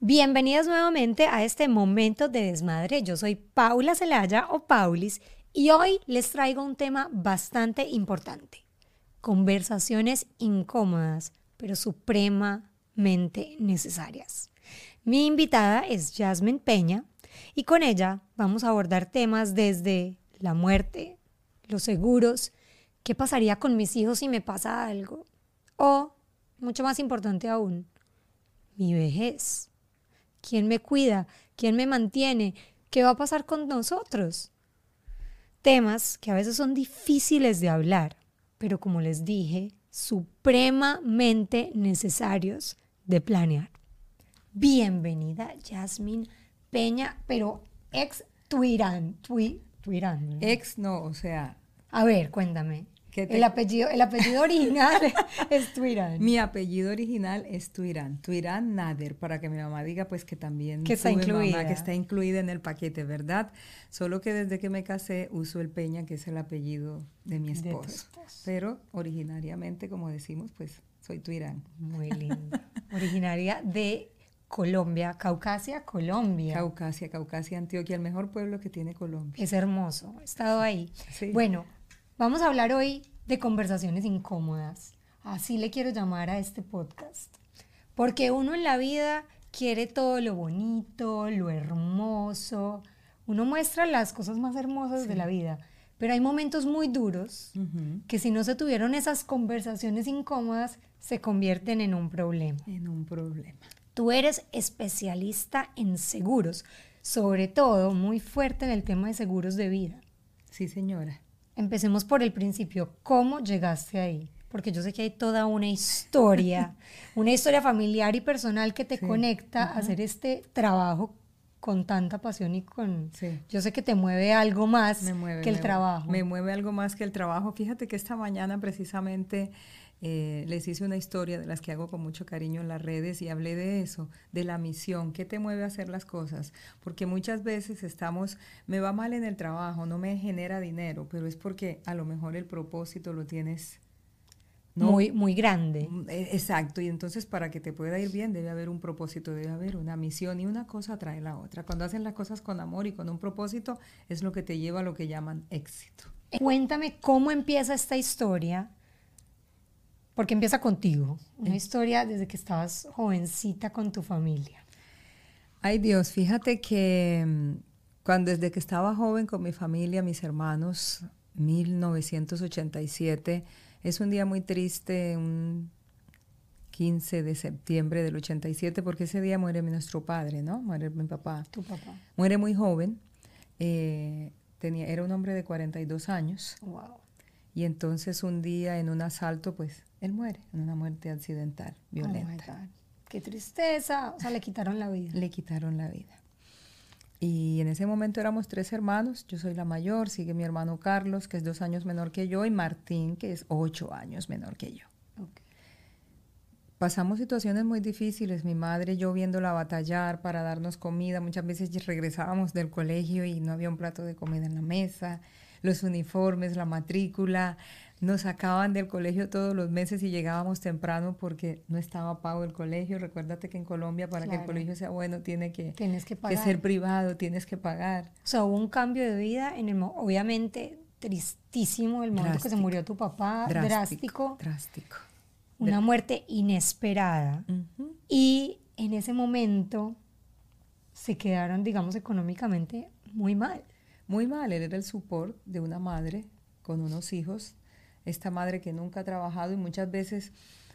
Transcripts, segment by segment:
Bienvenidos nuevamente a este momento de desmadre. Yo soy Paula Celaya o Paulis y hoy les traigo un tema bastante importante. Conversaciones incómodas, pero supremamente necesarias. Mi invitada es Jasmine Peña y con ella vamos a abordar temas desde la muerte, los seguros, qué pasaría con mis hijos si me pasa algo o, mucho más importante aún, mi vejez. ¿Quién me cuida? ¿Quién me mantiene? ¿Qué va a pasar con nosotros? Temas que a veces son difíciles de hablar, pero como les dije, supremamente necesarios de planear. Bienvenida, Jasmine Peña, pero ex Tuirán. Tui, Tuirán. Ex no, o sea. A ver, cuéntame. El, apellido, el apellido original es Tuirán. Mi apellido original es Tuirán. Tuirán Nader, para que mi mamá diga pues que también que está incluida. que está incluida en el paquete, ¿verdad? Solo que desde que me casé uso el Peña, que es el apellido de mi esposo. Pero originariamente, como decimos, pues soy Tuirán. Muy lindo. Originaria de Colombia, Caucasia, Colombia. Caucasia, Caucasia, Antioquia, el mejor pueblo que tiene Colombia. Es hermoso, he estado ahí. Bueno, Vamos a hablar hoy de conversaciones incómodas. Así le quiero llamar a este podcast. Porque uno en la vida quiere todo lo bonito, lo hermoso. Uno muestra las cosas más hermosas de la vida. Pero hay momentos muy duros que si no se tuvieron esas conversaciones incómodas, se convierten en un problema. En un problema. Tú eres especialista en seguros, sobre todo muy fuerte en el tema de seguros de vida. Sí, señora. Empecemos por el principio. ¿Cómo llegaste ahí? Porque yo sé que hay toda una historia, una historia familiar y personal que te conecta a hacer este trabajo con tanta pasión y con... Yo sé que te mueve algo más que el trabajo. Me mueve algo más que el trabajo. Fíjate que esta mañana precisamente eh, les hice una historia de las que hago con mucho cariño en las redes y hablé de eso, de la misión, qué te mueve a hacer las cosas, porque muchas veces estamos, me va mal en el trabajo, no me genera dinero, pero es porque a lo mejor el propósito lo tienes muy, muy grande. Mm, e, exacto, y entonces para que te pueda ir bien debe haber un propósito, debe haber una misión y una cosa trae la otra. Cuando hacen las cosas con amor y con un propósito es lo que te lleva a lo que llaman éxito. Cuéntame cómo empieza esta historia porque empieza contigo, una historia desde que estabas jovencita con tu familia. Ay Dios, fíjate que mm, cuando desde que estaba joven con mi familia, mis hermanos, 1987, es un día muy triste, un 15 de septiembre del 87, porque ese día muere nuestro padre, ¿no? Muere mi papá. Tu papá. Muere muy joven, eh, tenía, era un hombre de 42 años. Wow. Y entonces un día en un asalto, pues él muere en una muerte accidental, oh violenta. Qué tristeza. O sea, le quitaron la vida. Le quitaron la vida. Y en ese momento éramos tres hermanos. Yo soy la mayor, sigue mi hermano Carlos, que es dos años menor que yo, y Martín, que es ocho años menor que yo. Pasamos situaciones muy difíciles, mi madre y yo viéndola batallar para darnos comida. Muchas veces regresábamos del colegio y no había un plato de comida en la mesa los uniformes, la matrícula. Nos sacaban del colegio todos los meses y llegábamos temprano porque no estaba pago el colegio. Recuérdate que en Colombia para que el colegio sea bueno tiene que, tienes que, ser privado, tienes que pagar. O sea, hubo un cambio de vida, en el, obviamente tristísimo el momento que se murió tu papá, drástico. Drástico. Una muerte inesperada. Y en ese momento se quedaron, digamos, económicamente muy mal muy mal. Él era el support de una madre con unos hijos, esta madre que nunca ha trabajado y muchas veces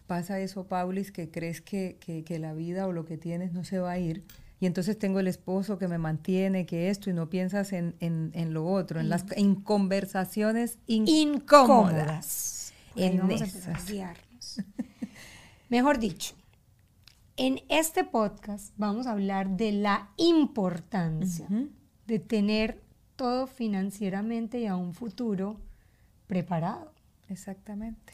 pasa eso, Paulis, que crees que, que, la vida o lo que tienes no se va a ir. Y entonces tengo el esposo que me mantiene, que esto, y no piensas en, en, lo otro, en las en conversaciones incómodas. En Mejor dicho, en este podcast vamos a hablar de la importancia de tener todo financieramente y a un futuro preparado. Exactamente.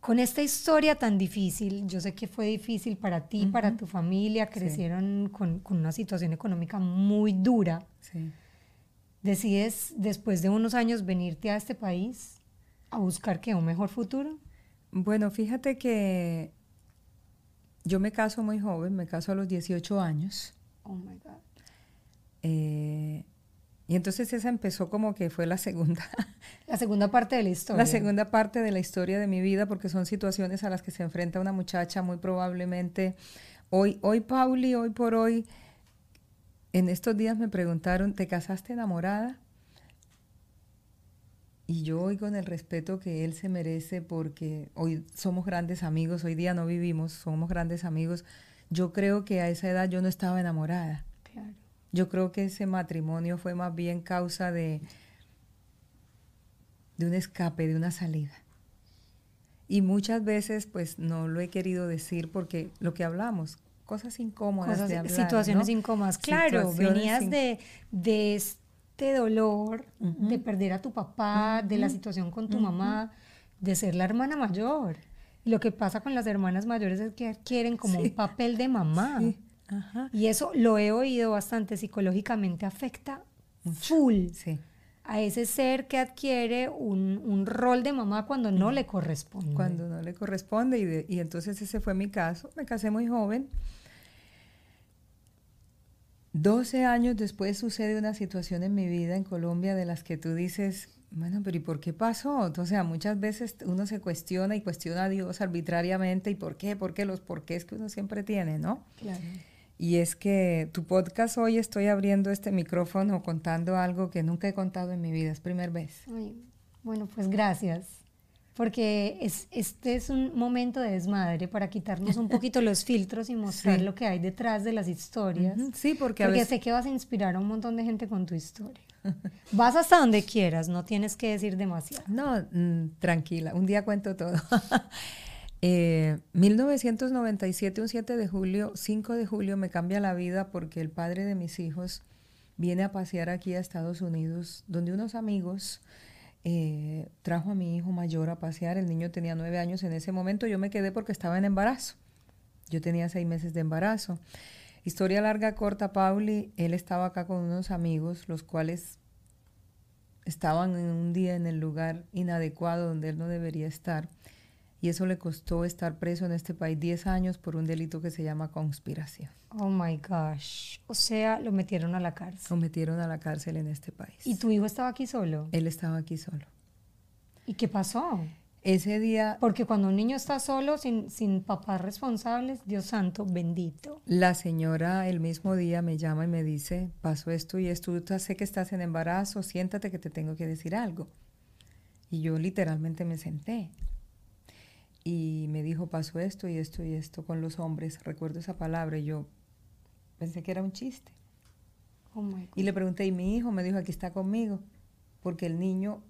Con esta historia tan difícil, yo sé que fue difícil para ti, para tu familia, crecieron con, una situación económica muy dura. Sí. Decides después de unos años venirte a este país a buscar que un mejor futuro. Bueno, fíjate que yo me caso muy joven, me caso a los 18 años. Oh my God. Eh, y entonces esa empezó como que fue la segunda. La segunda parte de la historia. La segunda parte de la historia de mi vida, porque son situaciones a las que se enfrenta una muchacha muy probablemente. Hoy, hoy Pauli, hoy por hoy, en estos días me preguntaron, ¿te casaste enamorada? Y yo hoy con el respeto que él se merece, porque hoy somos grandes amigos, hoy día no vivimos, somos grandes amigos. Yo creo que a esa edad yo no estaba enamorada. Claro. Yo creo que ese matrimonio fue más bien causa de, de un escape, de una salida. Y muchas veces pues no lo he querido decir porque lo que hablamos, cosas incómodas Cosas- de hablar, situaciones ¿no? incómodas. Claro, Situaciones venías de, de este dolor, de perder a tu papá, de la situación con tu mamá, de ser la hermana mayor. Y Lo que pasa con las hermanas mayores es que quieren como Sí. un papel de mamá. Sí, ajá. Y eso lo he oído bastante psicológicamente, afecta full Sí. a ese ser que adquiere un, un rol de mamá cuando no le corresponde. cuando no le corresponde y, de- y entonces ese fue mi caso. Me casé muy joven. 12 años después sucede una situación en mi vida en Colombia de las que tú dices, bueno, pero ¿y por qué pasó? O sea, muchas veces uno se cuestiona y cuestiona a Dios arbitrariamente y por qué, por qué, los porqués que uno siempre tiene, ¿no? Claro. Y es que tu podcast hoy estoy abriendo este micrófono contando algo que nunca he contado en mi vida, es primera vez. Ay, bueno, pues gracias. Porque es, este es un momento de desmadre para quitarnos un poquito los filtros y mostrar Sí. lo que hay detrás de las historias. Ujú, Sí, porque a Porque veces... sé que vas a inspirar a un montón de gente con tu historia. Vas hasta donde quieras, no tienes que decir demasiado. No, mm, tranquila, un día cuento todo. Eh, 1997, un 7 de julio, 5 de julio, me cambia la vida porque el padre de mis hijos viene a pasear aquí a Estados Unidos, donde unos amigos eh, trajo a mi hijo mayor a pasear. El niño tenía nueve años en ese momento. Yo me quedé porque estaba en embarazo. Yo tenía seis meses de embarazo. Historia larga, corta, Pauli. Él estaba acá con unos amigos, los cuales estaban en un día en el lugar inadecuado donde él no debería estar. Y eso le costó estar preso en este país 10 años por un delito que se llama conspiración. Oh my gosh. O sea, lo metieron a la cárcel. Lo metieron a la cárcel en este país. ¿Y tu hijo estaba aquí solo? Él estaba aquí solo. ¿Y qué pasó? Ese día Porque cuando un niño está solo, sin, sin papás responsables, Dios santo, bendito. la señora el mismo día me llama y me dice, pasó esto y esto, sé que estás en embarazo, siéntate que te tengo que decir algo. Y yo literalmente me senté. Y me dijo, pasó esto y esto y esto con los hombres. Recuerdo esa palabra y yo pensé que era un chiste. Oh my. Y le pregunté, ¿y mi hijo? Me dijo, aquí está conmigo. Porque el niño,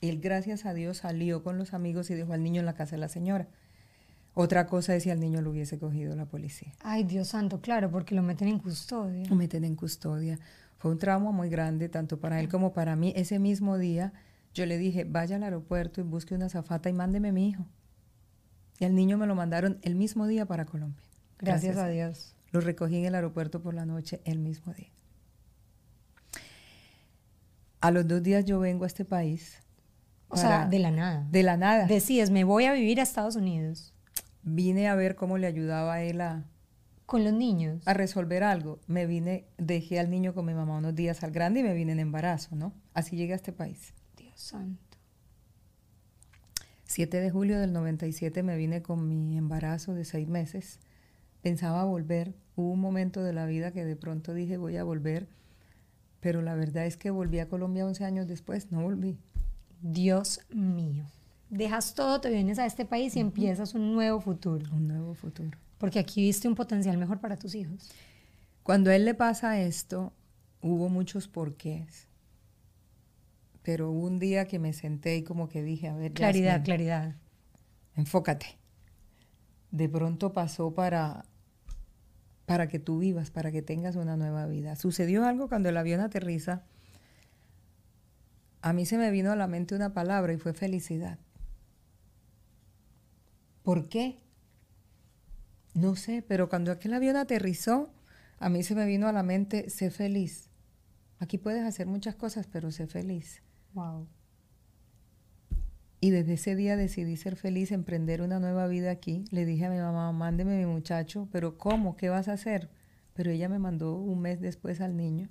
él gracias a Dios salió con los amigos y dejó al niño en la casa de la señora. Otra cosa es si al niño lo hubiese cogido la policía. Ay, Dios santo, claro, porque lo meten en custodia. Lo meten en custodia. Fue un trauma muy grande, tanto para él como para mí. Ese mismo día yo le dije, vaya al aeropuerto y busque una zafata y mándeme a mi hijo. Y al niño me lo mandaron el mismo día para Colombia. Gracias, a Dios. Lo recogí en el aeropuerto por la noche el mismo día. A los dos días yo vengo a este país. O sea, de la nada. de la nada. Decides, me voy a vivir a Estados Unidos Vine a ver cómo le ayudaba a él a, con los niños. a resolver algo. Me vine, dejé al niño con mi mamá unos días al grande y me vine en embarazo, ¿no? Así llegué a este país. Santo. 7 de julio del 97 me vine con mi embarazo de seis meses. Pensaba volver. Hubo un momento de la vida que de pronto dije voy a volver, pero la verdad es que volví a Colombia 11 años después, no volví. Dios mío. Dejas todo, te vienes a este país y empiezas un nuevo futuro. Un nuevo futuro. Porque aquí viste un potencial mejor para tus hijos. Cuando a él le pasa esto, hubo muchos porqués. Pero hubo un día que me senté y como que dije, a ver, Claridad, claridad. enfócate. De pronto pasó para, para que tú vivas, para que tengas una nueva vida. Sucedió algo cuando el avión aterriza. A mí se me vino a la mente una palabra y fue felicidad. ¿Por qué? No sé, pero cuando aquel avión aterrizó, a mí se me vino a la mente, sé feliz. Aquí puedes hacer muchas cosas, pero sé feliz. Wow. Y desde ese día decidí ser feliz, emprender una nueva vida aquí. Le dije a mi mamá, mándeme mi muchacho, pero ¿cómo? ¿Qué vas a hacer? Pero ella me mandó un mes después al niño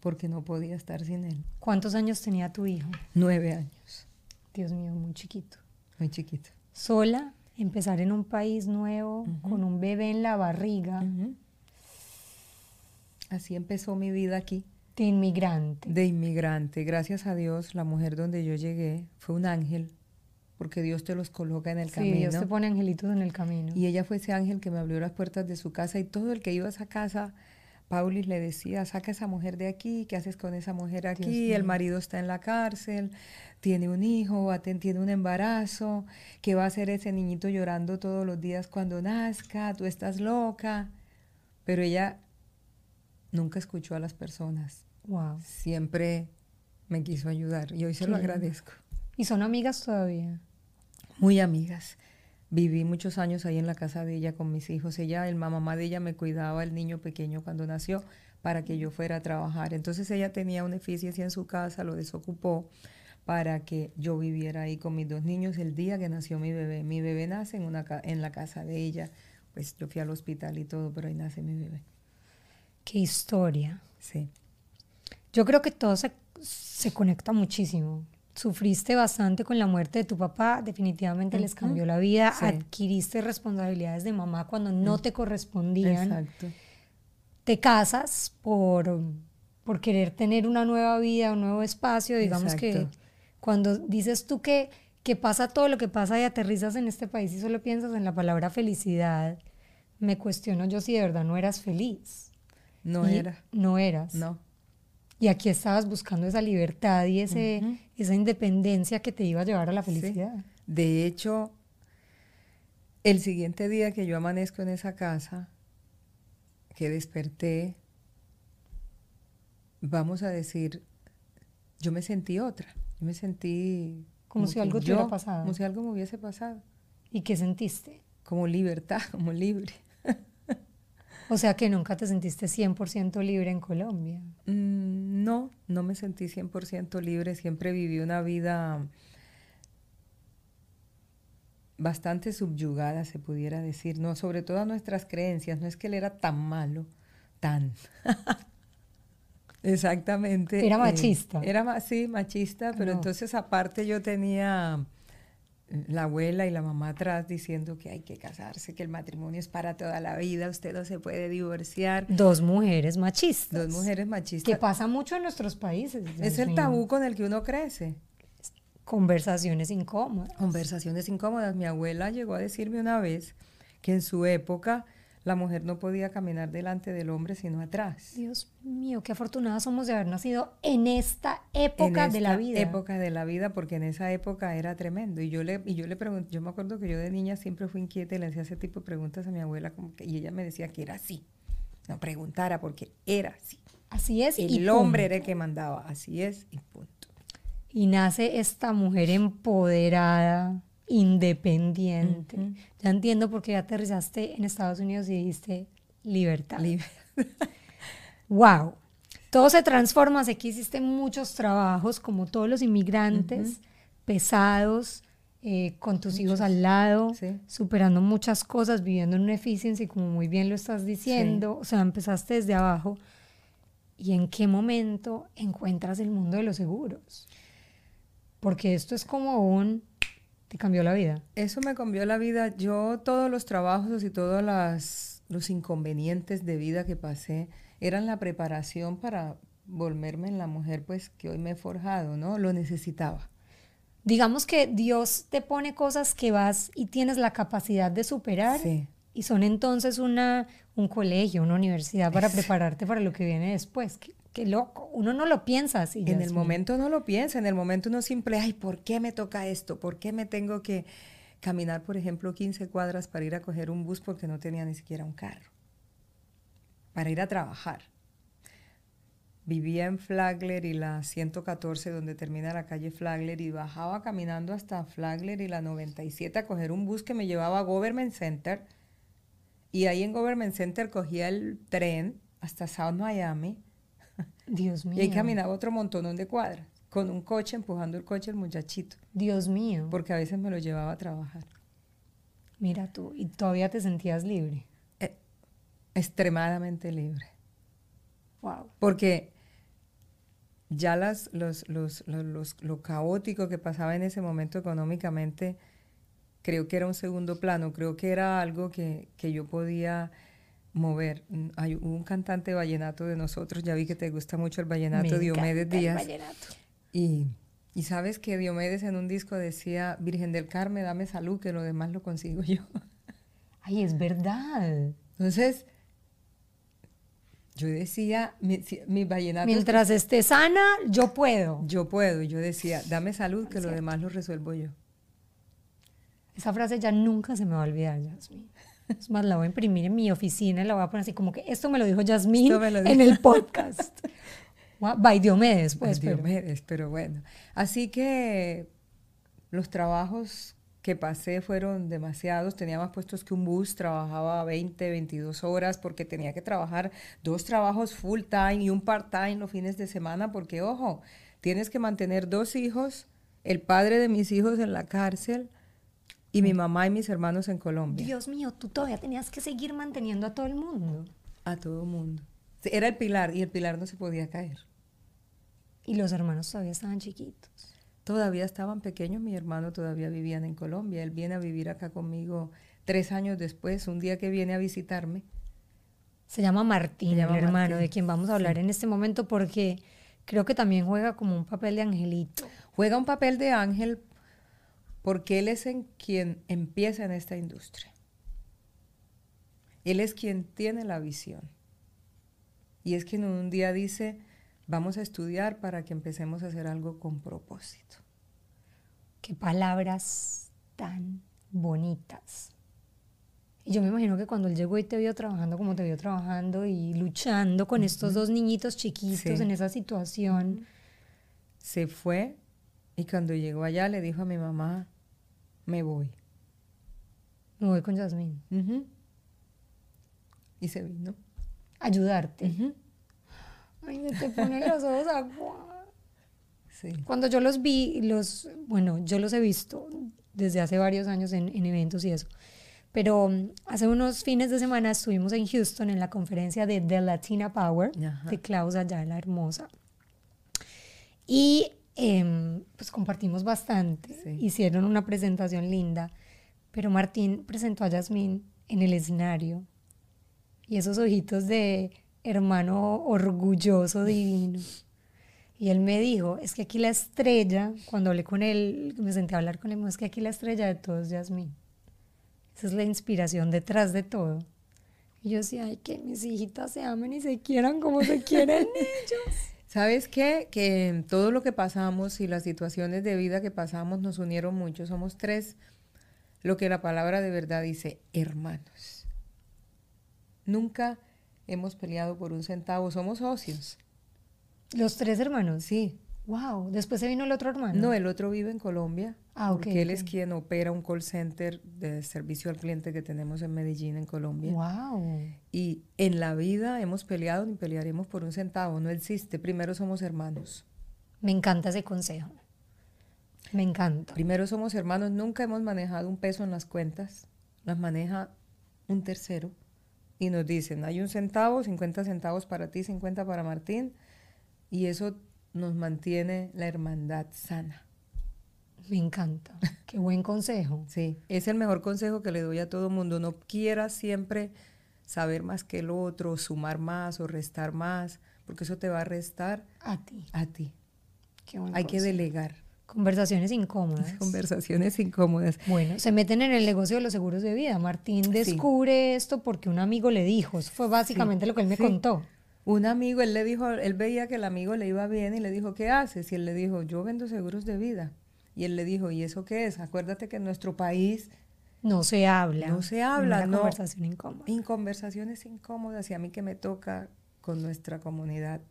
porque no podía estar sin él. ¿Cuántos años tenía tu hijo? Nueve años. Dios mío, muy chiquito. Muy chiquito. Sola, empezar en un país nuevo, con un bebé en la barriga. Así empezó mi vida aquí. De inmigrante. De inmigrante. Gracias a Dios, la mujer donde yo llegué fue un ángel, porque Dios te los coloca en el sí, camino. Dios te pone angelitos en el camino. Y ella fue ese ángel que me abrió las puertas de su casa y todo el que iba a esa casa, Paulis le decía, saca esa mujer de aquí, ¿qué haces con esa mujer aquí? El marido está en la cárcel, tiene un hijo, tiene un embarazo, ¿qué va a hacer ese niñito llorando todos los días cuando nazca? Tú estás loca. Pero ella nunca escuchó a las personas. Wow. Siempre me quiso ayudar y hoy se lo agradezco. ¿Y son amigas todavía? Muy amigas. Viví muchos años ahí en la casa de ella con mis hijos. Ella, el mamá de ella me cuidaba el niño pequeño cuando nació para que yo fuera a trabajar. Entonces ella tenía una eficiencia en su casa, lo desocupó para que yo viviera ahí con mis dos niños el día que nació mi bebé. Mi bebé nace en, una, en la casa de ella. Pues yo fui al hospital y todo, pero ahí nace mi bebé. Qué historia. Sí. Yo creo que todo se, se conecta muchísimo sufriste bastante con la muerte de tu papá, definitivamente les cambió la vida, adquiriste responsabilidades de mamá cuando no te correspondían. Exacto. Te casas por, por querer tener una nueva vida, un nuevo espacio, digamos que cuando dices tú que, que pasa todo lo que pasa y aterrizas en este país y solo piensas en la palabra felicidad, me cuestiono yo si de verdad no eras feliz. No era. No eras. No. Y aquí estabas buscando esa libertad y ese, esa independencia que te iba a llevar a la felicidad. De hecho, el siguiente día que yo amanezco en esa casa, que desperté, vamos a decir, yo me sentí otra. Yo me sentí... Como, si algo te hubiera pasado. Como si algo me hubiese pasado. ¿Y qué sentiste? Como libertad, como libre. O sea que nunca te sentiste 100% libre en Colombia. Mm, no, no me sentí 100% libre. Siempre viví una vida bastante subyugada, se pudiera decir. No, sobre todo a nuestras creencias. No es que él era tan malo, tan. Exactamente. Era machista. era, sí, machista, pero entonces aparte yo tenía la abuela y la mamá atrás diciendo que hay que casarse, que el matrimonio es para toda la vida, usted no se puede divorciar. Dos mujeres machistas. Dos mujeres machistas. Que pasa mucho en nuestros países. Es el tabú con el que uno crece. Conversaciones incómodas. Conversaciones incómodas. Mi abuela llegó a decirme una vez que en su época la mujer no podía caminar delante del hombre sino atrás. Dios mío, qué afortunadas somos de haber nacido en esta época de la vida. época de la vida, porque en esa época era tremendo. Y yo le, y yo le pregunté, yo me acuerdo que yo de niña siempre fui inquieta y le hacía ese tipo de preguntas a mi abuela, como que, y ella me decía que era así. No preguntara porque era así. Así es. El hombre era el que mandaba, así es y punto. Y nace esta mujer empoderada, independiente. Ya entiendo por qué aterrizaste en Estados Unidos y dijiste libertad. wow. Todo se transforma. Sé que hiciste muchos trabajos, como todos los inmigrantes, pesados, eh, con tus hijos al lado, superando muchas cosas, viviendo en una eficiencia, como muy bien lo estás diciendo. O sea, empezaste desde abajo. ¿Y en qué momento encuentras el mundo de los seguros? Porque esto es como un ¿Te cambió la vida? Eso me cambió la vida. Yo todos los trabajos y todos los inconvenientes de vida que pasé eran la preparación para volverme en la mujer pues que hoy me he forjado, ¿no? Lo necesitaba. Digamos que Dios te pone cosas que vas y tienes la capacidad de superar sí. y son entonces una, un colegio, una universidad para prepararte para lo que viene después. Qué loco, uno no lo piensa así. En el momento no lo piensa, en el momento uno siempre, ay, ¿por qué me toca esto? ¿Por qué me tengo que caminar, por ejemplo, 15 cuadras para ir a coger un bus porque no tenía ni siquiera un carro? Para ir a trabajar. Vivía en Flagler y la 114, donde termina la calle Flagler, y bajaba caminando hasta Flagler y la 97 a coger un bus que me llevaba a Government Center. Y ahí en Government Center cogía el tren hasta South Miami Dios mío. Y ahí caminaba otro montón de cuadras. con un coche, empujando el coche el muchachito, Dios mío. porque a veces me lo llevaba a trabajar. Mira tú, y todavía te sentías libre. Eh, extremadamente libre. Wow. Porque ya las, los, los, los- los- lo caótico que pasaba en ese momento económicamente, creo que era un segundo plano, creo que era algo que, que yo podía mover. Mm, Hay un cantante vallenato de nosotros, ya vi que te gusta mucho el vallenato, Me Diomedes el Díaz. vallenato. Y, y sabes que Diomedes en un disco decía, Virgen del Carmen, dame salud, que lo demás lo consigo yo. Ay, es verdad. Entonces, yo decía, mi, mi vallenato... Mientras esté sana, yo puedo. Yo puedo, y yo decía, dame salud, que lo demás lo resuelvo yo. Esa frase ya nunca se me va a olvidar, Yasmín. Es más, la voy a imprimir en mi oficina y la voy a poner así como que esto me lo dijo Yasmín en el podcast. By Diomedes, pues. pero- Diomedes, pero bueno. Así que los trabajos que pasé fueron demasiados. Tenía más puestos que un bus, trabajaba 20, 22 horas porque tenía que trabajar dos trabajos full time y un part time los fines de semana porque, ojo, tienes que mantener dos hijos, el padre de mis hijos en la cárcel y mi mamá y mis hermanos en Colombia. Dios mío, tú todavía tenías que seguir manteniendo a todo el mundo. A todo mundo. Era el pilar y el pilar no se podía caer. Y los hermanos todavía estaban chiquitos. Todavía estaban pequeños, mi hermano todavía vivían en Colombia. Él viene a vivir acá conmigo tres años después, un día que viene a visitarme. Se llama Martín, Se llama el hermano, Martín, de quien vamos a hablar en este momento, porque creo que también juega como un papel de angelito. Juega un papel de ángel porque él es en quien empieza en esta industria. Él es quien tiene la visión. Y es quien un día dice, vamos a estudiar para que empecemos a hacer algo con propósito. Qué palabras tan bonitas. Y yo me imagino que cuando él llegó y te vio trabajando como te vio trabajando y luchando con estos dos niñitos chiquitos Sí. en esa situación, Se fue y cuando llegó allá le dijo a mi mamá, me voy. me voy con Yasmín. Y se vino. Ayudarte. Ay, me te ponen los ojos agua. Sí. Cuando yo los vi, los, bueno, yo los he visto desde hace varios años en, en eventos y eso. Pero mm, hace unos fines de semana estuvimos en Houston en la conferencia de The Latina Power Ajá. de Klaus Ayala Hermosa. Y em, pues compartimos bastante. Sí. Hicieron una presentación linda. Pero Martín presentó a Yasmín en el escenario. Y esos ojitos de hermano orgulloso, divino. Y él me dijo, es que aquí la estrella, cuando hablé con él, me senté a hablar con él, es que aquí la estrella de todo es Yasmín. Esa es la inspiración detrás de todo. Y yo decía, ay, que mis hijitas se amen y se quieran como se quieren ellos. ¿Sabes qué? Que todo lo que pasamos y las situaciones de vida que pasamos nos unieron mucho. Somos tres, lo que la palabra de verdad dice, hermanos. Nunca hemos peleado por un centavo, somos socios. Los tres hermanos. Sí. Wow. Después se vino el otro hermano. No, el otro vive en Colombia. Ah, ok, Porque él es quien opera un call center de servicio al cliente que tenemos en Medellín, en Colombia. Wow. Y en la vida hemos peleado ni pelearemos por un centavo, no existe. Primero somos hermanos. Me encanta ese consejo. Me encanta. Primero somos hermanos, nunca hemos manejado un peso en las cuentas, las maneja un tercero y nos dicen, hay un centavo, 50 centavos para ti, 50 para Martín, y eso nos mantiene la hermandad sana. Me encanta. Qué buen consejo. Sí, es el mejor consejo que le doy a todo mundo. No quieras siempre saber más que el otro, sumar más o restar más, porque eso te va a restar A ti. a ti. Qué buen Hay que delegar. Conversaciones incómodas. Conversaciones incómodas. Bueno, se meten en el negocio de los seguros de vida. Martín descubre esto porque un amigo le dijo. Eso fue básicamente lo que él me sí. contó. Un amigo, él le dijo, él veía que el amigo le iba bien y le dijo, ¿qué haces? Y él le dijo, yo vendo seguros de vida. Y él le dijo, ¿y eso qué es? Acuérdate que en nuestro país No se habla. no se habla, Una no. conversación incómoda. En conversaciones incómodas y a mí que me toca con nuestra comunidad.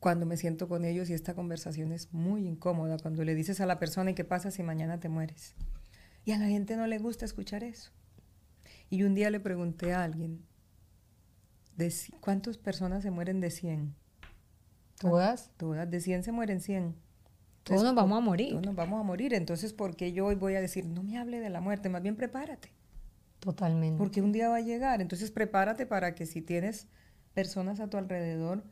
Cuando me siento con ellos y esta conversación es muy incómoda, cuando le dices a la persona, ¿y qué pasa si mañana te mueres? Y a la gente no le gusta escuchar eso. Y un día le pregunté a alguien, de ¿cuántas personas se mueren de 100? ¿Todas? Todas. De 100 se mueren 100. Todos nos vamos a morir. Todos nos vamos a morir. Entonces, ¿por qué yo hoy voy a decir, no me hable de la muerte? Más bien prepárate. Totalmente. Porque un día va a llegar. Entonces, prepárate para que si tienes personas a tu alrededor,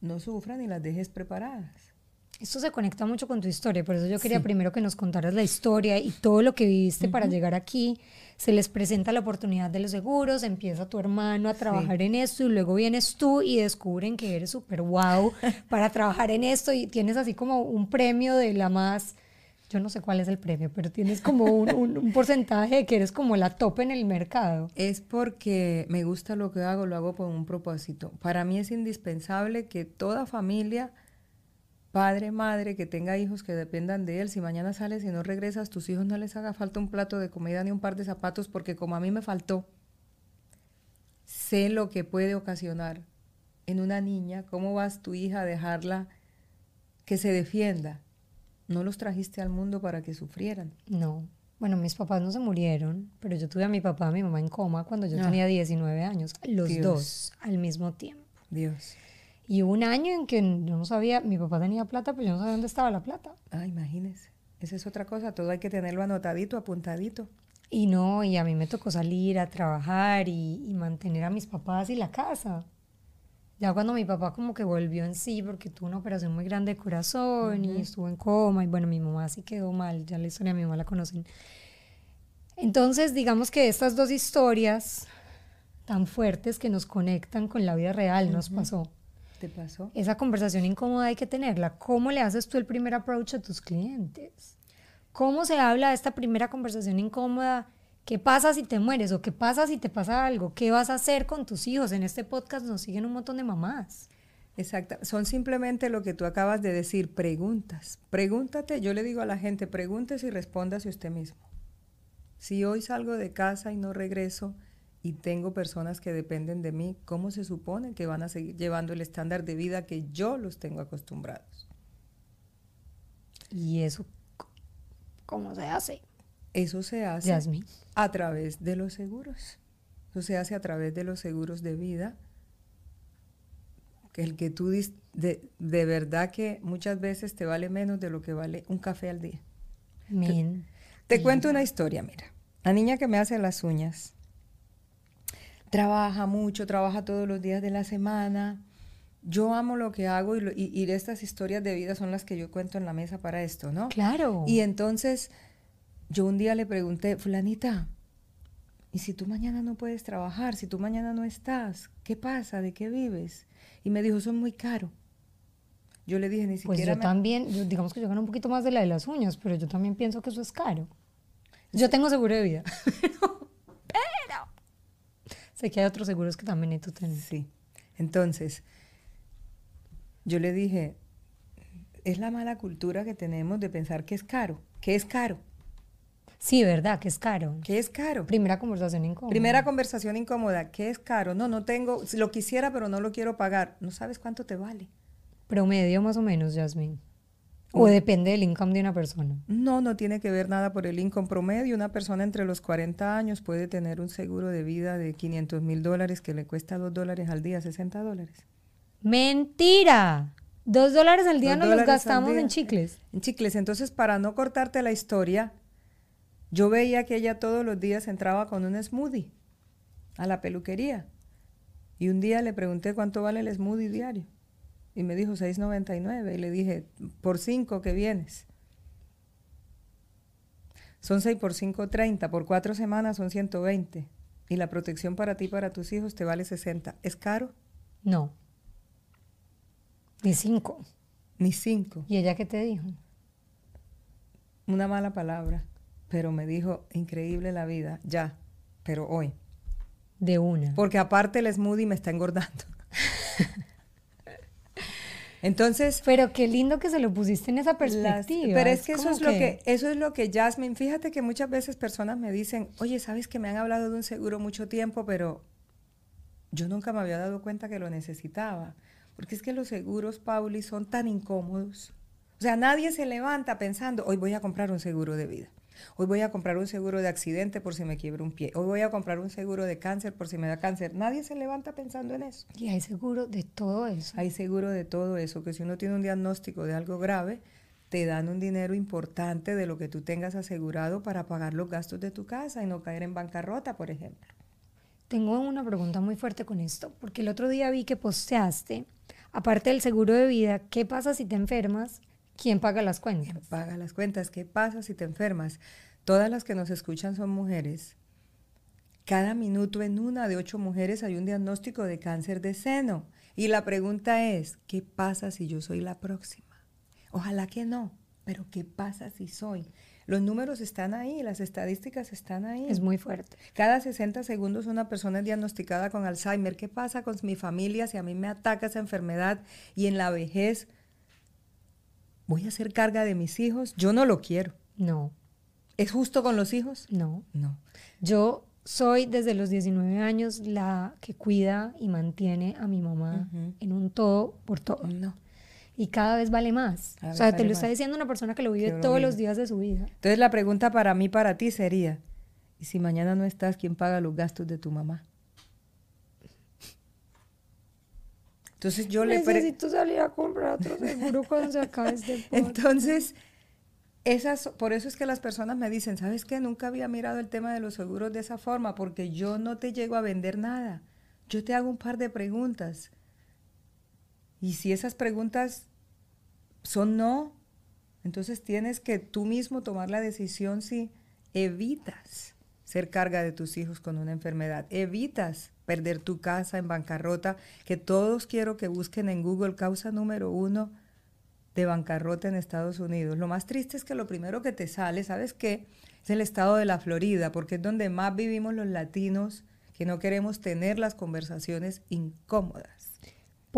no sufran y las dejes preparadas. Esto se conecta mucho con tu historia, por eso yo quería primero que nos contaras la historia y todo lo que viviste para llegar aquí. Se les presenta la oportunidad de los seguros, empieza tu hermano a trabajar en esto y luego vienes tú y descubren que eres súper wow para trabajar en esto y tienes así como un premio de la más, yo no sé cuál es el premio, pero tienes como un, un porcentaje de que eres como la top en el mercado. Es porque me gusta lo que hago, lo hago por un propósito. Para mí es indispensable que toda familia padre, madre, que tenga hijos que dependan de él, si mañana sales y no regresas, tus hijos no les haga falta un plato de comida ni un par de zapatos, porque como a mí me faltó, sé lo que puede ocasionar en una niña, cómo vas tu hija a dejarla que se defienda. No los trajiste al mundo para que sufrieran. No. Bueno, mis papás no se murieron, pero yo tuve a mi papá y a mi mamá en coma cuando yo ah. tenía 19 años, los dos al mismo tiempo. Dios. Y hubo un año en que yo no sabía, mi papá tenía plata, pero yo no sabía dónde estaba la plata. Ah, imagínese. Esa es otra cosa, todo hay que tenerlo anotadito, apuntadito. Y no, y a mí me tocó salir a trabajar y, mantener a mis papás y la casa. Ya cuando mi papá como que volvió en sí, porque tuvo una operación muy grande de corazón y estuvo en coma, y bueno, mi mamá sí quedó mal, ya la historia de mi mamá la conocen. Entonces, digamos que estas dos historias tan fuertes que nos conectan con la vida real nos pasó. ¿Te pasó? Esa conversación incómoda hay que tenerla. ¿Cómo le haces tú el primer approach a tus clientes? ¿Cómo se habla de esta primera conversación incómoda? ¿Qué pasa si te mueres? ¿O qué pasa si te pasa algo? ¿Qué vas a hacer con tus hijos? En este podcast nos siguen un montón de mamás. Exacto. Son simplemente lo que tú acabas de decir, preguntas. Pregúntate, yo le digo a la gente, pregúntese y respóndase usted mismo. Si hoy salgo de casa y no regreso, y tengo personas que dependen de mí, ¿cómo se supone que van a seguir llevando el estándar de vida que yo los tengo acostumbrados? ¿Y eso cómo se hace? Eso se hace a través de los seguros. Eso se hace a través de los seguros de vida. El que tú de, de verdad que muchas veces te vale menos de lo que vale un café al día. Te, te cuento una historia, mira. La niña que me hace las uñas, trabaja mucho, trabaja todos los días de la semana. Yo amo lo que hago y, y, estas historias de vida son las que yo cuento en la mesa para esto, ¿no? Claro. Y entonces yo un día le pregunté, fulanita, ¿y si tú mañana no puedes trabajar? Si tú mañana no estás, ¿qué pasa? ¿De qué vives? Y me dijo, son muy caro. Yo le dije, ni pues siquiera... Pues yo también, digamos que yo gano un poquito más de la de las uñas, pero yo también pienso que eso es caro. Yo tengo seguro de vida. Sé que hay otros seguros que también tú tienes. Sí. Entonces, yo le dije, es la mala cultura que tenemos de pensar que es caro. ¿Qué es caro? Sí, verdad, que es caro. ¿Qué es caro? Primera conversación incómoda. Primera conversación incómoda. ¿Qué es caro? No, no tengo, lo quisiera, pero no lo quiero pagar. No sabes cuánto te vale. Promedio más o menos, Jasmine. ¿O depende del income de una persona? No, no tiene que ver nada por el income promedio. Una persona entre los 40 años puede tener un seguro de vida de 500 mil dólares que le cuesta 2 dólares al día, 60 dólares. ¡Mentira! Dos dólares al día nos los gastamos en chicles. En chicles. Entonces, para no cortarte la historia, yo veía que ella todos los días entraba con un smoothie a la peluquería. Y un día le pregunté cuánto vale el smoothie diario. Y me dijo 6.99 y le dije, por 5 que vienes. Son 6 por 5, 30. Por 4 semanas son 120. Y la protección para ti y para tus hijos te vale 60. ¿Es caro? No. Ni 5. Ni 5. ¿Y ella qué te dijo? Una mala palabra. Pero me dijo, increíble la vida. Ya. Pero hoy. De una. Porque aparte el smoothie me está engordando. Entonces, pero qué lindo que se lo pusiste en esa perspectiva. pero es, que eso es lo que eso es lo que Jasmine, fíjate que muchas veces personas me dicen, "Oye, sabes que me han hablado de un seguro mucho tiempo, pero yo nunca me había dado cuenta que lo necesitaba." Porque es que los seguros, Pauli, son tan incómodos. O sea, nadie se levanta pensando, "Hoy voy a comprar un seguro de vida." Hoy voy a comprar un seguro de accidente por si me quiebro un pie. Hoy voy a comprar un seguro de cáncer por si me da cáncer. Nadie se levanta pensando en eso. Y hay seguro de todo eso. Hay seguro de todo eso, que si uno tiene un diagnóstico de algo grave, te dan un dinero importante de lo que tú tengas asegurado para pagar los gastos de tu casa y no caer en bancarrota, por ejemplo. Tengo una pregunta muy fuerte con esto, porque el otro día vi que posteaste, aparte del seguro de vida, ¿qué pasa si te enfermas? ¿Quién paga las cuentas? ¿Quién paga las cuentas? ¿Qué pasa si te enfermas? Todas las que nos escuchan son mujeres. Cada minuto en una de ocho mujeres hay un diagnóstico de cáncer de seno. Y la pregunta es, ¿qué pasa si yo soy la próxima? Ojalá que no, pero ¿qué pasa si soy? Los números están ahí, las estadísticas están ahí. Es muy fuerte. Cada 60 segundos una persona es diagnosticada con Alzheimer. ¿Qué pasa con mi familia si a mí me ataca esa enfermedad y en la vejez voy a hacer carga de mis hijos? Yo no lo quiero. No. ¿Es justo con los hijos? No. No. Yo soy desde los 19 años la que cuida y mantiene a mi mamá en un todo por todo. No y cada vez vale más. o sea, te lo está diciendo una persona que lo vive todos los días de su vida. Entonces la pregunta para mí, para ti sería, ¿y si mañana no estás, quién paga los gastos de tu mamá? Entonces yo le... Necesito salir a comprar otro seguro cuando se acabe este Entonces, esas, por eso es que las personas me dicen, ¿sabes qué? Nunca había mirado el tema de los seguros de esa forma, porque yo no te llego a vender nada. Yo te hago un par de preguntas. Y si esas preguntas son no. Entonces tienes que tú mismo tomar la decisión si evitas ser carga de tus hijos con una enfermedad, evitas perder tu casa en bancarrota, que todos quiero que busquen en Google causa número uno de bancarrota en Estados Unidos. Lo más triste es que lo primero que te sale, ¿sabes qué? Es el estado de la Florida, porque es donde más vivimos los latinos que no queremos tener las conversaciones incómodas.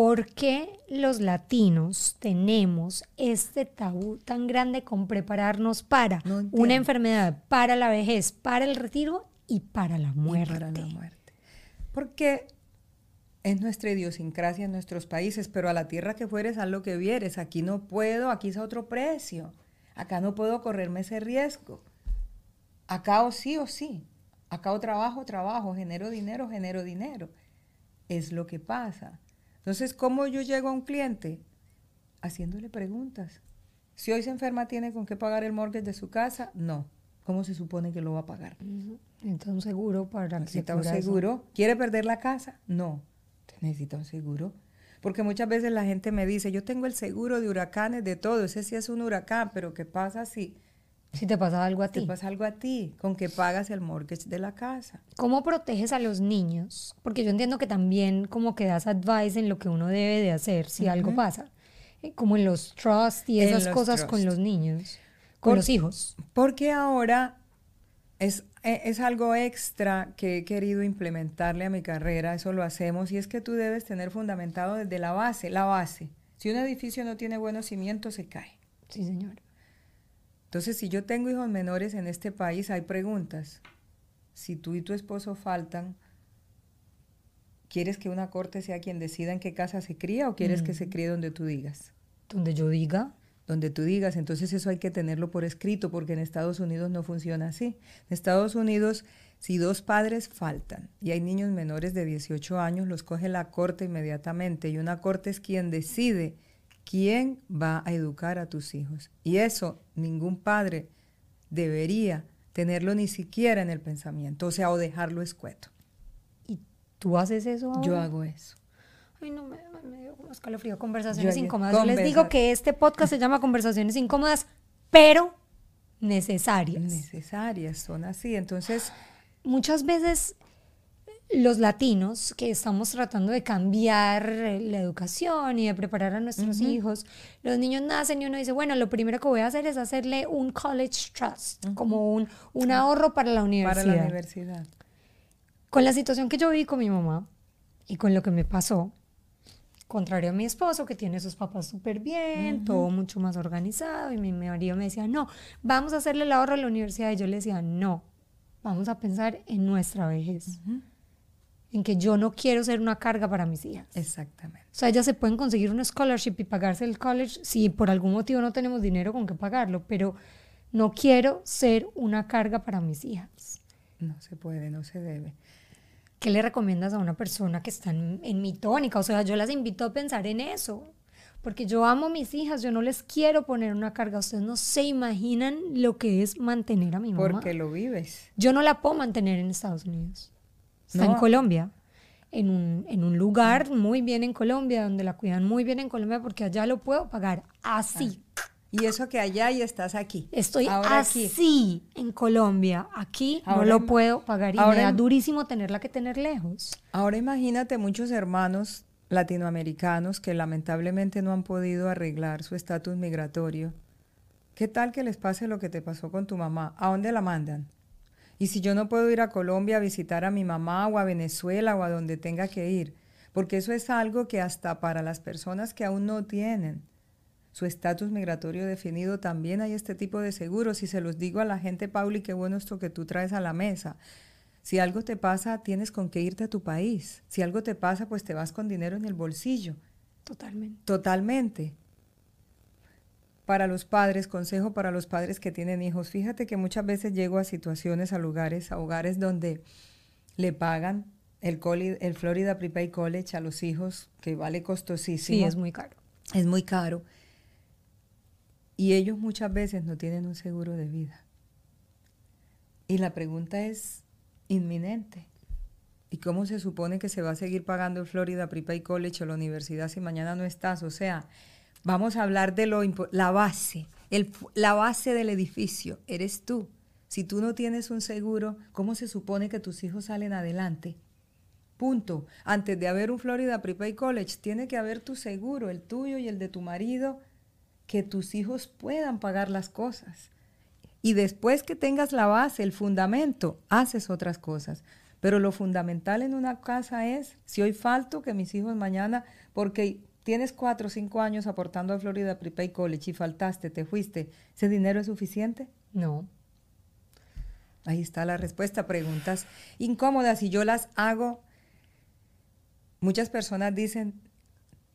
¿Por qué los latinos tenemos este tabú tan grande con prepararnos para una enfermedad, para la vejez, para el retiro y para la muerte? para la muerte. Porque es nuestra idiosincrasia en nuestros países, pero a la tierra que fueres, haz lo que vieres. Aquí no puedo, aquí es a otro precio. Acá no puedo correrme ese riesgo. Acá o sí o sí. Acá o trabajo, trabajo, genero dinero, genero dinero. Es lo que pasa. Entonces, ¿cómo yo llego a un cliente? Haciéndole preguntas. Si hoy se enferma, ¿tiene con qué pagar el mortgage de su casa? No. ¿Cómo se supone que lo va a pagar? Necesita un seguro para Necesita un seguro. ¿Quiere perder la casa? No. Necesita un seguro. Porque muchas veces la gente me dice, yo tengo el seguro de huracanes, de todo, ese sí es un huracán, pero ¿qué pasa si si te pasa algo a ti. Te pasa algo a ti, con que pagas el mortgage de la casa. ¿Cómo proteges a los niños? Porque yo entiendo que también como que das advice en lo que uno debe de hacer si algo pasa. Eh, como en los trusts y esas cosas con los niños, con los hijos. Porque ahora es, e, es algo extra que he querido implementarle a mi carrera, eso lo hacemos, y es que tú debes tener fundamentado desde la base, la base. Si un edificio no tiene buenos cimientos, se cae. Sí, señor. Entonces, si yo tengo hijos menores en este país, hay preguntas. Si tú y tu esposo faltan, ¿quieres que una corte sea quien decida en qué casa se cría o quieres que se mm. críe donde tú digas? Donde yo diga. Donde tú digas. Entonces eso hay que tenerlo por escrito porque en Estados Unidos no funciona así. En Estados Unidos, si dos padres faltan y hay niños menores de 18 años, los coge la corte inmediatamente y una corte es quien decide ¿Quién va a educar a tus hijos? Y eso ningún padre debería tenerlo ni siquiera en el pensamiento, o sea, o dejarlo escueto. ¿Y tú haces eso ahora? Yo hago eso. Ay, no, me, me dio como escalofrío. Conversaciones incómodas. Yo les digo que este podcast se llama Conversaciones incómodas, pero necesarias. Necesarias, son así. Entonces... Muchas veces los latinos que estamos tratando de cambiar la educación y de preparar a nuestros hijos, los niños nacen y uno dice, bueno, lo primero que voy a hacer es hacerle un college trust, como un, un ahorro para la universidad. Para la universidad. Con la situación que yo viví con mi mamá y con lo que me pasó, contrario a mi esposo que tiene sus papás súper bien, todo mucho más organizado y mi marido me decía, no, vamos a hacerle el ahorro a la universidad y yo le decía, no, vamos a pensar en nuestra vejez en que yo no quiero ser una carga para mis hijas. Exactamente. O sea, ellas se pueden conseguir un scholarship y pagarse el college si por algún motivo no tenemos dinero con qué pagarlo, pero No quiero ser una carga para mis hijas. No se puede, no se debe. ¿Qué le recomiendas a una persona que está en, en mi tónica? O sea, yo las invito a pensar en eso porque yo amo a mis hijas, yo no les quiero poner una carga. Ustedes no se imaginan lo que es mantener a mi mamá. Porque lo vives. Yo no la puedo mantener en Estados Unidos. Está en Colombia, en un, en un lugar muy bien en Colombia, donde la cuidan muy bien en Colombia, porque allá lo puedo pagar así. Y eso que allá y estás aquí. Estoy así en Colombia. Aquí no lo puedo pagar y me da durísimo tenerla que tener lejos. Ahora imagínate muchos hermanos latinoamericanos que lamentablemente no han podido arreglar su estatus migratorio. ¿Qué tal que les pase lo que te pasó con tu mamá? ¿A dónde la mandan? Y si yo no puedo ir a Colombia a visitar a mi mamá o a Venezuela o a donde tenga que ir, porque eso es algo que hasta para las personas que aún no tienen su estatus migratorio definido, también hay este tipo de seguros. Y se los digo a la gente, Pauli, qué bueno esto que tú traes a la mesa. Si algo te pasa, tienes con qué irte a tu país. Si algo te pasa, pues te vas con dinero en el bolsillo. Totalmente. Totalmente. Para los padres, consejo para los padres que tienen hijos. Fíjate que muchas veces llego a situaciones, a lugares, a hogares donde le pagan el, el Florida Prepaid College a los hijos, que vale costosísimo. Sí, es muy caro. Es muy caro. Y ellos muchas veces no tienen un seguro de vida. Y la pregunta es, inminente. ¿Y cómo se supone que se va a seguir pagando el Florida Prepaid College o la universidad si mañana no estás? O sea, vamos a hablar de lo la base, el, la base del edificio, eres tú. Si tú no tienes un seguro, ¿cómo se supone que tus hijos salen adelante? Punto. Antes de haber un Florida Prepaid College, tiene que haber tu seguro, el tuyo y el de tu marido, que tus hijos puedan pagar las cosas. Y después que tengas la base, el fundamento, haces otras cosas. Pero lo fundamental en una casa es, si hoy falto, que mis hijos mañana, porque tienes cuatro o cinco años aportando a Florida Prepaid College y faltaste, te fuiste, ¿ese dinero es suficiente? No. Ahí está la respuesta. Preguntas incómodas y yo las hago. Muchas personas dicen,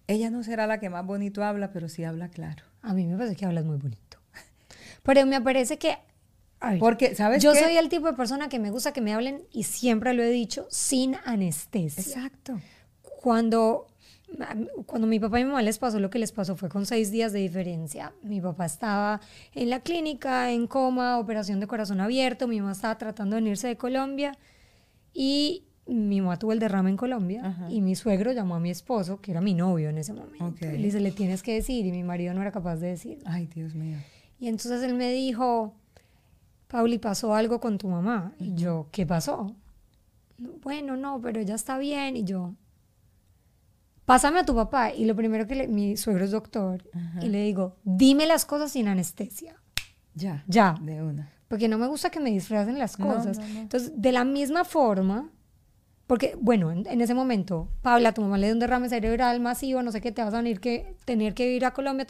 ella no será la que más bonito habla, pero sí habla claro. A mí me parece que hablas muy bonito. Pero me parece que porque, ¿sabes Yo soy el tipo de persona que me gusta que me hablen, y siempre lo he dicho, sin anestesia. Exacto. Cuando, cuando mi papá y mi mamá les pasó lo que les pasó fue con seis días de diferencia. Mi papá estaba en la clínica, en coma, operación de corazón abierto, mi mamá estaba tratando de venirse de Colombia y mi mamá tuvo el derrame en Colombia y mi suegro llamó a mi esposo, que era mi novio en ese momento. Y le dice, le tienes que decir, y mi marido no era capaz de decir. Ay, Dios mío. Y entonces él me dijo, Pauli, pasó algo con tu mamá. Y yo, ¿qué pasó? Bueno, no, pero ella está bien. Y yo, pásame a tu papá. Y lo primero que le, mi suegro es doctor. Y le digo, dime las cosas sin anestesia. Ya. Ya. De una. Porque no me gusta que me disfracen las cosas. Entonces, de la misma forma, porque, bueno, en, ese momento, Paula, tu mamá le dio un derrame cerebral masivo, no sé qué, te vas a venir que, tener que ir a Colombia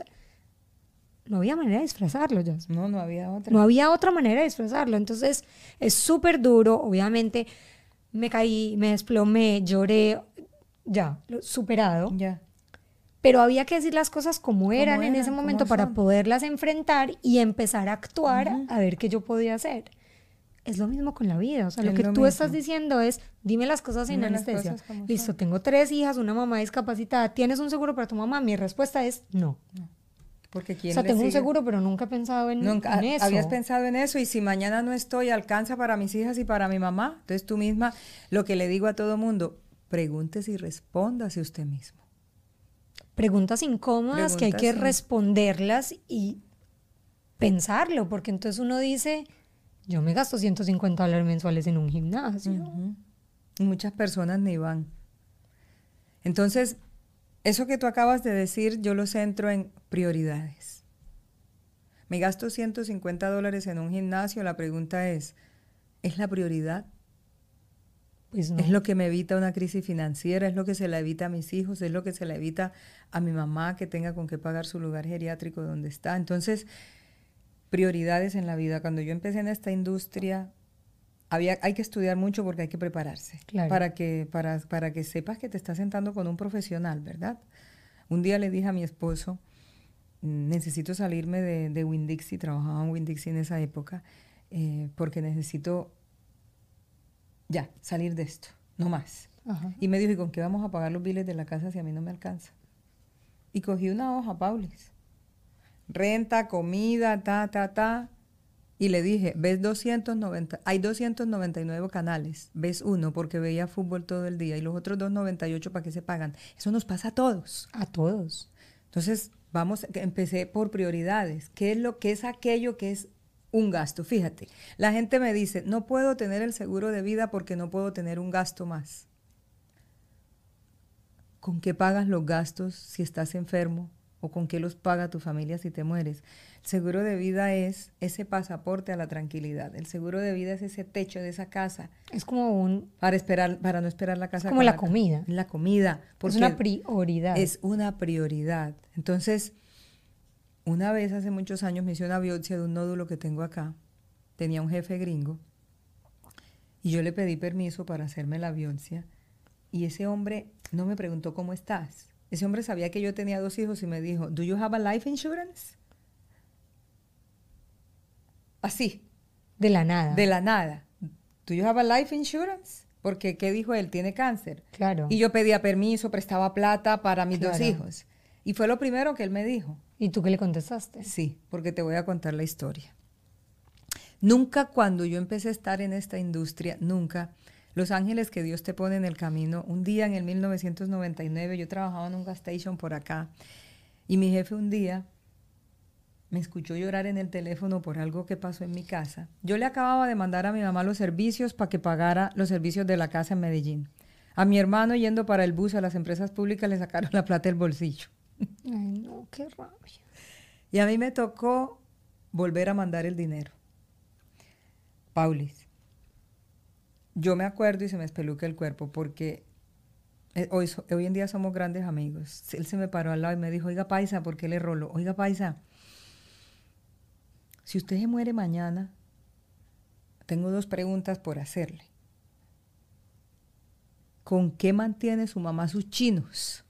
no había manera de disfrazarlo, ya. No, no había otra. No había otra manera de disfrazarlo. Entonces, es súper duro. Obviamente, me caí, me desplomé, lloré, ya, superado. Ya. Pero había que decir las cosas como eran, en ese momento para poderlas enfrentar y empezar a actuar a ver qué yo podía hacer. Es lo mismo con la vida. O sea, lo que tú estás diciendo es, dime las cosas sin anestesia. Listo, tengo tres hijas, una mamá discapacitada. ¿Tienes un seguro para tu mamá? Mi respuesta es no. no. Porque o sea, tengo un seguro, pero nunca he pensado en, nunca, eso. Habías pensado en eso y si mañana no estoy, alcanza para mis hijas y para mi mamá. Entonces tú misma, lo que le digo a todo mundo, pregúntese y respóndase usted mismo. Preguntas incómodas que hay que responderlas y pensarlo, porque entonces uno dice, yo me gasto 150 dólares mensuales en un gimnasio. y muchas personas ni van. Entonces, eso que tú acabas de decir, yo lo centro en prioridades. Me gasto 150 dólares en un gimnasio, la pregunta es, ¿es la prioridad? Pues Es lo que me evita una crisis financiera, es lo que se la evita a mis hijos, es lo que se la evita a mi mamá que tenga con qué pagar su lugar geriátrico donde está. Entonces, prioridades en la vida. Cuando yo empecé en esta industria, había, hay que estudiar mucho porque hay que prepararse para, que, para, para que sepas que te estás sentando con un profesional, ¿verdad? Un día le dije a mi esposo, necesito salirme de, de Winn-Dixie, trabajaba en Winn-Dixie en esa época, eh, porque necesito ya salir de esto, no más. Y me dijo, ¿y con qué vamos a pagar los biles de la casa si a mí no me alcanza? Y cogí una hoja, Paulis. Renta, comida, ta, ta, ta. Y le dije, ves 290, hay 299 canales, ves uno porque veía fútbol todo el día y los otros 298 para qué se pagan. Eso nos pasa a todos. A todos. Entonces, vamos, empecé por prioridades. ¿Qué es lo que es aquello que es un gasto? Fíjate, la gente me dice, no puedo tener el seguro de vida porque no puedo tener un gasto más. ¿Con qué pagas los gastos si estás enfermo? ¿O con qué los paga tu familia si te mueres? El seguro de vida es ese pasaporte a la tranquilidad. El seguro de vida es ese techo de esa casa. Es como un... Para, esperar, para no esperar la casa. Es como la, comida. La comida. Es una prioridad. Es una prioridad. Entonces, una vez hace muchos años me hice una biopsia de un nódulo que tengo acá. Tenía un jefe gringo. Y yo le pedí permiso para hacerme la biopsia. Y ese hombre no me preguntó cómo estás. Ese hombre sabía que yo tenía dos hijos y me dijo, ¿Do you have a life insurance? Así. De la nada. De la nada. ¿Do you have a life insurance? Porque, ¿qué dijo él? Tiene cáncer. Claro. Y yo pedía permiso, prestaba plata para mis dos hijos. Y fue lo primero que él me dijo. ¿Y tú qué le contestaste? Sí, porque te voy a contar la historia. Nunca cuando yo empecé a estar en esta industria, nunca, los ángeles que Dios te pone en el camino, un día en el 1999 yo trabajaba en un gas station por acá y mi jefe un día me escuchó llorar en el teléfono por algo que pasó en mi casa. Yo le acababa de mandar a mi mamá los servicios para que pagara los servicios de la casa en Medellín. A mi hermano yendo para el bus a las empresas públicas le sacaron la plata del bolsillo. Ay, no, qué rabia. Y a mí me tocó volver a mandar el dinero. Paulis, yo me acuerdo y se me espeluca el cuerpo porque eh, hoy, hoy en día somos grandes amigos. Él se me paró al lado y me dijo, oiga Paisa, ¿por qué le rolo? Oiga Paisa, si usted se muere mañana, tengo dos preguntas por hacerle. ¿Con qué mantiene su mamá sus chinos?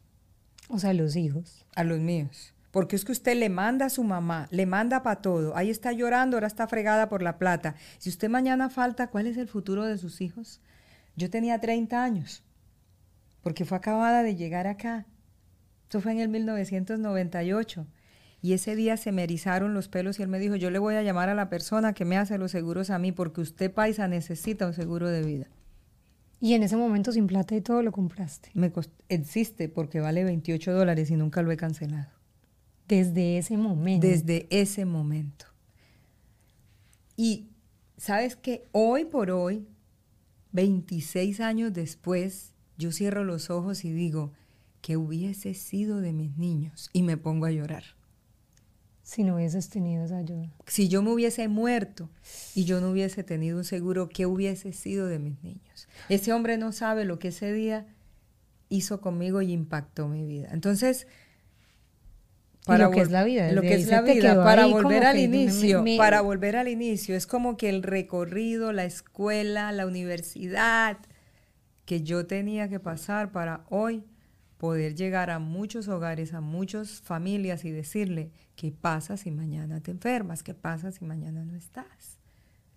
O sea, los hijos. A los míos. Porque es que usted le manda a su mamá, le manda para todo. Ahí está llorando, ahora está fregada por la plata. Si usted mañana falta, ¿cuál es el futuro de sus hijos? Yo tenía 30 años, porque fue acabada de llegar acá. Eso fue en el 1998. Y ese día se me erizaron los pelos y él me dijo, yo le voy a llamar a la persona que me hace los seguros a mí porque usted, paisa, necesita un seguro de vida. Y en ese momento sin plata y todo lo compraste. Me existe porque vale 28 dólares y nunca lo he cancelado. Desde ese momento. Desde ese momento. Y sabes que hoy por hoy, 26 años después, yo cierro los ojos y digo, que hubiese sido de mis niños? Y me pongo a llorar. Si no hubieses tenido esa ayuda. Si yo me hubiese muerto y yo no hubiese tenido un seguro, ¿qué hubiese sido de mis niños? Ese hombre no sabe lo que ese día hizo conmigo y impactó mi vida. Entonces, para lo que es la vida. Lo que es la vida, para volver al inicio, para volver al inicio, es como que el recorrido, la escuela, la universidad que yo tenía que pasar para hoy poder llegar a muchos hogares, a muchas familias y decirle, ¿qué pasa si mañana te enfermas? ¿Qué pasa si mañana no estás?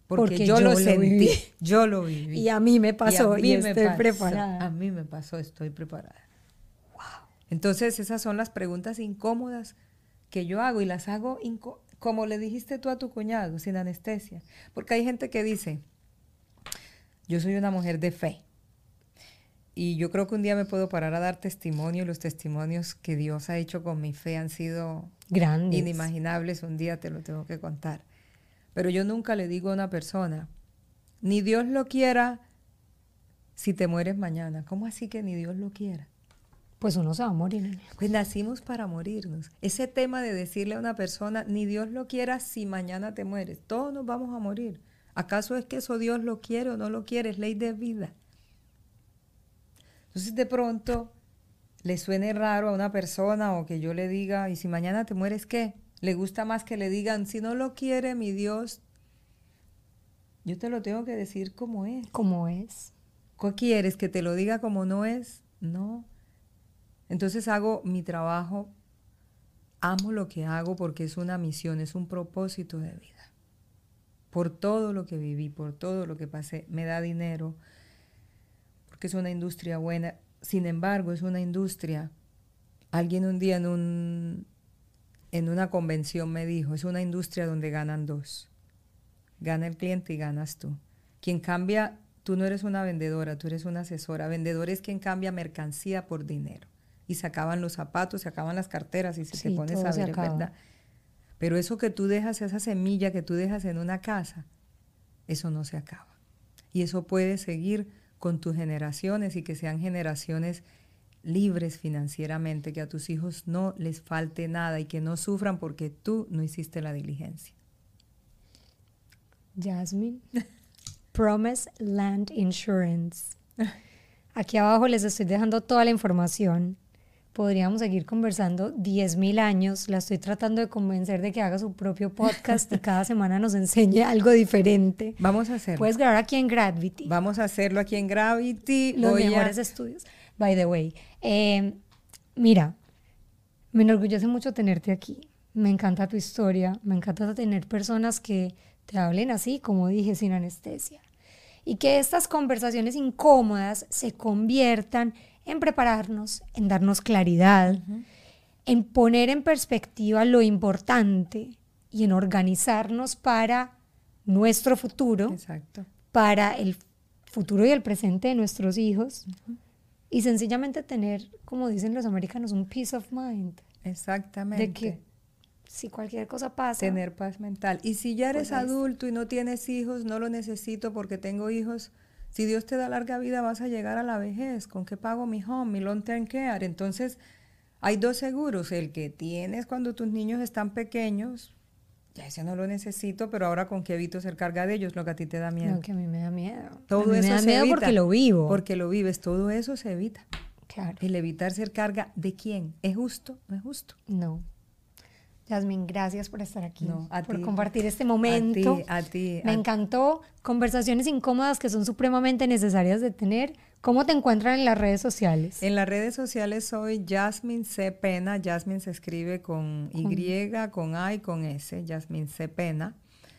Porque, yo, lo, sentí, yo lo viví. Y a mí me pasó y, estoy preparada. A mí me pasó, estoy preparada. Wow. Entonces esas son las preguntas incómodas que yo hago y las hago como le dijiste tú a tu cuñado, sin anestesia. Porque hay gente que dice, yo soy una mujer de fe y yo creo que un día me puedo parar a dar testimonio y los testimonios que Dios ha hecho con mi fe han sido grandes, inimaginables. Un día te lo tengo que contar. Pero yo nunca le digo a una persona, ni Dios lo quiera si te mueres mañana. ¿Cómo así que ni Dios lo quiera? Pues uno se va a morir. Pues nacimos para morirnos. Ese tema de decirle a una persona, ni Dios lo quiera si mañana te mueres. Todos nos vamos a morir. ¿Acaso es que eso Dios lo quiere o no lo quiere? Es ley de vida. Entonces de pronto le suene raro a una persona o que yo le diga, ¿y si mañana te mueres qué? Le gusta más que le digan, si no lo quiere mi Dios, yo te lo tengo que decir como es. Como es. ¿Qué quieres? ¿Que te lo diga como no es? No. Entonces hago mi trabajo amo lo que hago porque es una misión, es un propósito de vida. Por todo lo que viví, por todo lo que pasé, me da dinero, porque es una industria buena. Sin embargo, es una industria. Alguien un día en, un, en una convención me dijo, es una industria donde ganan dos. Gana el cliente y ganas tú. Quien cambia, tú no eres una vendedora, tú eres una asesora. Vendedor es quien cambia mercancía por dinero y se acaban los zapatos, se acaban las carteras y se te pones a ver, ¿verdad? Pero eso que tú dejas, esa semilla que tú dejas en una casa, eso no se acaba. Y eso puede seguir con tus generaciones y que sean generaciones libres financieramente, que a tus hijos no les falte nada y que no sufran porque tú no hiciste la diligencia. Jasmine, Promise Land Insurance. Aquí abajo les estoy dejando toda la información podríamos seguir conversando 10.000 años. La estoy tratando de convencer de que haga su propio podcast y cada semana nos enseñe algo diferente. Vamos a hacerlo. Puedes grabar aquí en Gravity. Vamos a hacerlo aquí en Gravity. Los mejores estudios. By the way, eh, mira, me enorgullece mucho tenerte aquí. Me encanta tu historia. Me encanta tener personas que te hablen así, como dije, sin anestesia. Y que estas conversaciones incómodas se conviertan en prepararnos, en darnos claridad, en poner en perspectiva lo importante y en organizarnos para nuestro futuro, para el futuro y el presente de nuestros hijos y sencillamente tener, como dicen los americanos, un peace of mind. Exactamente. De que si cualquier cosa pasa. Tener paz mental. Y si ya eres pues adulto y no tienes hijos, no lo necesito porque tengo hijos si Dios te da larga vida, vas a llegar a la vejez. ¿Con qué pago mi home, mi long term care? Entonces, hay dos seguros. El que tienes cuando tus niños están pequeños, ya ese no lo necesito, pero ahora con qué evito ser carga de ellos, lo que a ti te da miedo. Lo que a mí me da miedo. Todo eso me da miedo porque lo vivo. Porque lo vives, todo eso se evita. Claro. El evitar ser carga de quién? ¿Es justo? ¿No es justo? No. Yasmin, gracias por estar aquí, por compartir este momento. A ti, Me encantó. Conversaciones incómodas que son supremamente necesarias de tener. ¿Cómo te encuentran en las redes sociales? En las redes sociales soy Jasmine C. Pena. Jasmine se escribe con Y, con A y con S. Jasmine C. Pena.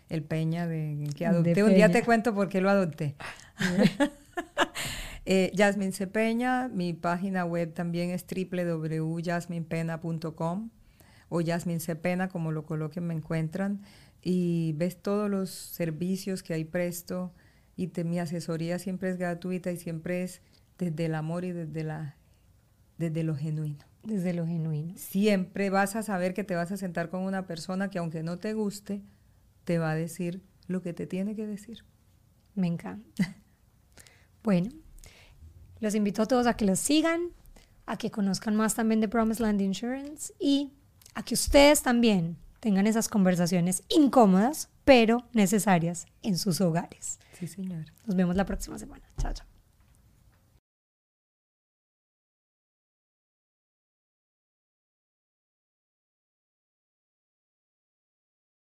El Peña de, que adopté. Un día te cuento por qué lo adopté. eh, Jasmine C. Peña. Mi página web también es www.jasminepena.com o Yasmin Cepena, como lo coloquen, me encuentran. Y ves todos los servicios que hay presto y te, mi asesoría siempre es gratuita y siempre es desde el amor y desde, la, desde lo genuino. Desde lo genuino. Siempre vas a saber que te vas a sentar con una persona que aunque no te guste, te va a decir lo que te tiene que decir. Me encanta. bueno, los invito a todos a que los sigan, a que conozcan más también de Promise Land Insurance y a que ustedes también tengan esas conversaciones incómodas, pero necesarias en sus hogares. Sí, señor. Nos vemos la próxima semana. Chao, chao.